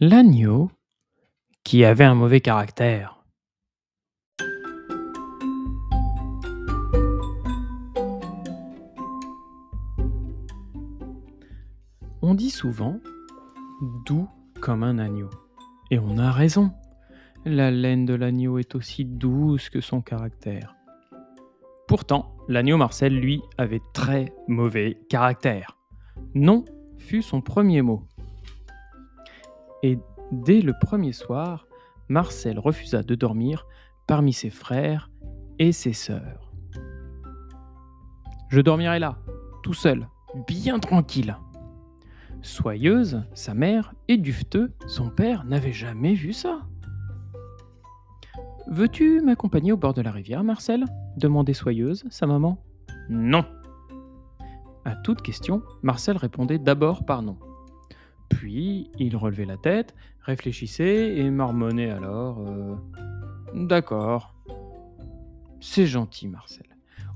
L'agneau qui avait un mauvais caractère. On dit souvent doux comme un agneau. Et on a raison. La laine de l'agneau est aussi douce que son caractère. Pourtant, l'agneau Marcel, lui, avait très mauvais caractère. Non fut son premier mot. Et dès le premier soir, Marcel refusa de dormir parmi ses frères et ses sœurs. Je dormirai là, tout seul, bien tranquille. Soyeuse, sa mère, et Dufteux, son père, n'avaient jamais vu ça. Veux-tu m'accompagner au bord de la rivière, Marcel? demandait Soyeuse, sa maman. Non. À toute question, Marcel répondait d'abord par non. Puis il relevait la tête, réfléchissait et marmonnait alors euh, D'accord. C'est gentil, Marcel.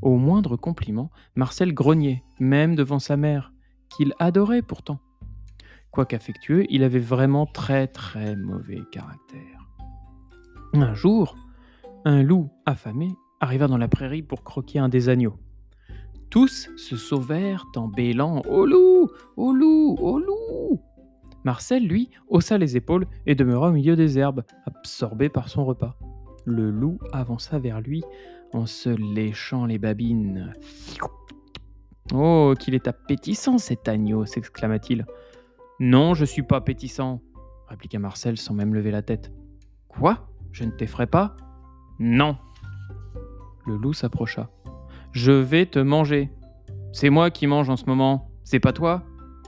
Au moindre compliment, Marcel grognait, même devant sa mère, qu'il adorait pourtant. Quoique affectueux, il avait vraiment très très mauvais caractère. Un jour, un loup affamé arriva dans la prairie pour croquer un des agneaux. Tous se sauvèrent en bêlant Au loup Au loup Au loup Marcel, lui, haussa les épaules et demeura au milieu des herbes, absorbé par son repas. Le loup avança vers lui en se léchant les babines. Oh, qu'il est appétissant cet agneau s'exclama-t-il. Non, je suis pas appétissant, répliqua Marcel sans même lever la tête. Quoi? Je ne t'effraie pas? Non. Le loup s'approcha. Je vais te manger. C'est moi qui mange en ce moment, c'est pas toi?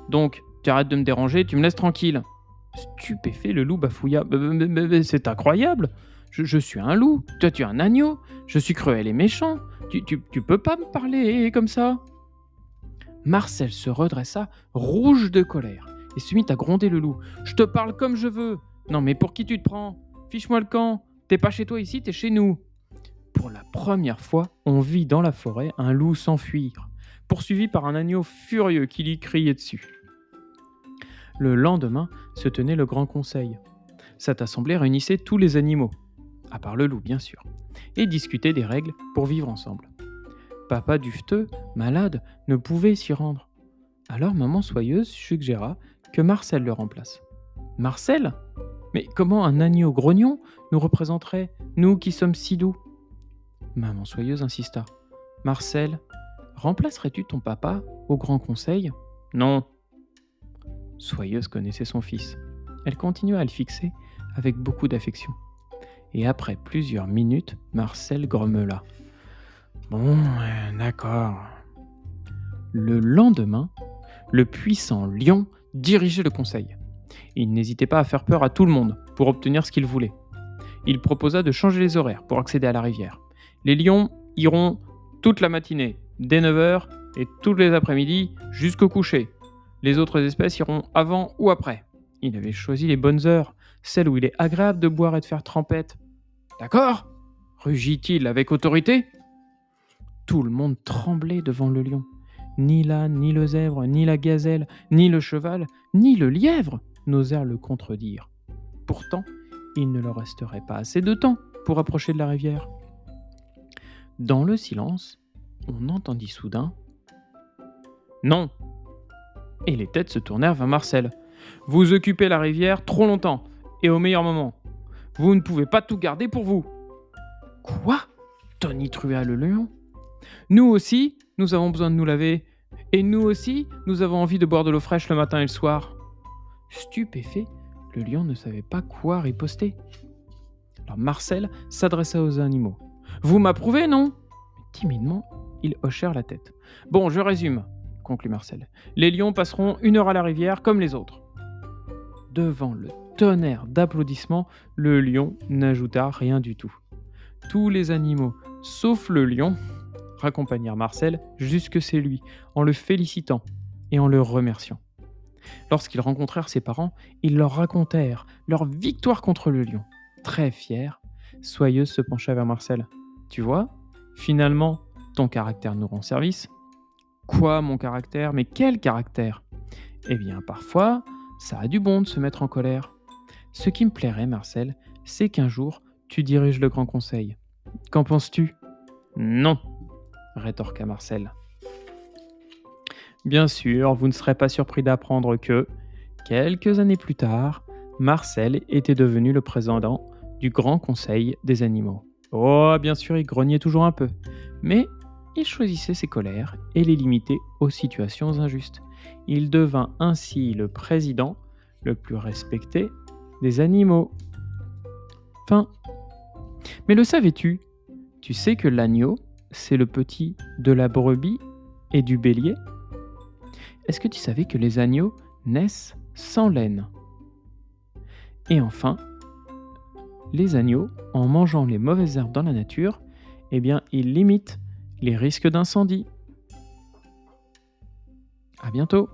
Donc, tu arrêtes de me déranger, tu me laisses tranquille. Stupéfait, le loup bafouilla. C'est incroyable je, suis un loup, toi tu es un agneau, je suis cruel et méchant, tu, tu, tu peux pas me parler comme ça Marcel se redressa, rouge de colère, et se mit à gronder le loup. Je te parle comme je veux. Non mais pour qui tu te prends? Fiche-moi le camp. T'es pas chez toi ici, t'es chez nous. Pour la première fois, on vit dans la forêt un loup s'enfuir, poursuivi par un agneau furieux qui lui criait dessus. Le lendemain se tenait le grand conseil. Cette assemblée réunissait tous les animaux, à part le loup bien sûr, et discutait des règles pour vivre ensemble. Papa Dufteux, malade, ne pouvait s'y rendre. Alors maman Soyeuse suggéra que Marcel le remplace. Marcel? Mais comment un agneau grognon nous représenterait, nous qui sommes si doux? Maman Soyeuse insista. Marcel, remplacerais-tu ton papa au grand conseil? Non, Soyeuse connaissait son fils. Elle continua à le fixer avec beaucoup d'affection. Et après plusieurs minutes, Marcel grommela. Bon, d'accord. Le lendemain, le puissant lion dirigeait le conseil. Il n'hésitait pas à faire peur à tout le monde pour obtenir ce qu'il voulait. Il proposa de changer les horaires pour accéder à la rivière. Les lions iront toute la matinée, dès 9h, et tous les après-midi jusqu'au coucher. Les autres espèces iront avant ou après. Il avait choisi les bonnes heures, celles où il est agréable de boire et de faire trempette. D'accord? Rugit-il avec autorité? Tout le monde tremblait devant le lion. Ni l'âne, ni le zèbre, ni la gazelle, ni le cheval, ni le lièvre n'osèrent le contredire. Pourtant, il ne leur resterait pas assez de temps pour approcher de la rivière. Dans le silence, on entendit soudain Non, et les têtes se tournèrent vers Marcel. Vous occupez la rivière trop longtemps, et au meilleur moment. Vous ne pouvez pas tout garder pour vous. Quoi? Tonitra le lion? Nous aussi, nous avons besoin de nous laver, et nous aussi, nous avons envie de boire de l'eau fraîche le matin et le soir. Stupéfait, le lion ne savait pas quoi riposter. Alors Marcel s'adressa aux animaux. Vous m'approuvez, non? Timidement, ils hochèrent la tête. Bon, je résume conclut Marcel. Les lions passeront une heure à la rivière comme les autres. Devant le tonnerre d'applaudissements, le lion n'ajouta rien du tout. Tous les animaux, sauf le lion, raccompagnèrent Marcel jusque chez lui, en le félicitant et en le remerciant. Lorsqu'ils rencontrèrent ses parents, ils leur racontèrent leur victoire contre le lion. Très fier, Soyeuse se pencha vers Marcel. Tu vois, finalement, ton caractère nous rend service. Quoi, mon caractère Mais quel caractère? Eh bien, parfois, ça a du bon de se mettre en colère. Ce qui me plairait, Marcel, c'est qu'un jour, tu diriges le Grand Conseil. Qu'en penses-tu? Non, rétorqua Marcel. Bien sûr, vous ne serez pas surpris d'apprendre que, quelques années plus tard, Marcel était devenu le président du Grand Conseil des animaux. Oh, bien sûr, il grognait toujours un peu, mais il choisissait ses colères et les limitait aux situations injustes. Il devint ainsi le président le plus respecté des animaux. Fin. Mais le savais-tu? Tu sais que l'agneau, c'est le petit de la brebis et du bélier Est-ce que tu savais que les agneaux naissent sans laine? Et enfin, les agneaux, en mangeant les mauvaises herbes dans la nature, eh bien, ils limitent les risques d'incendie. À bientôt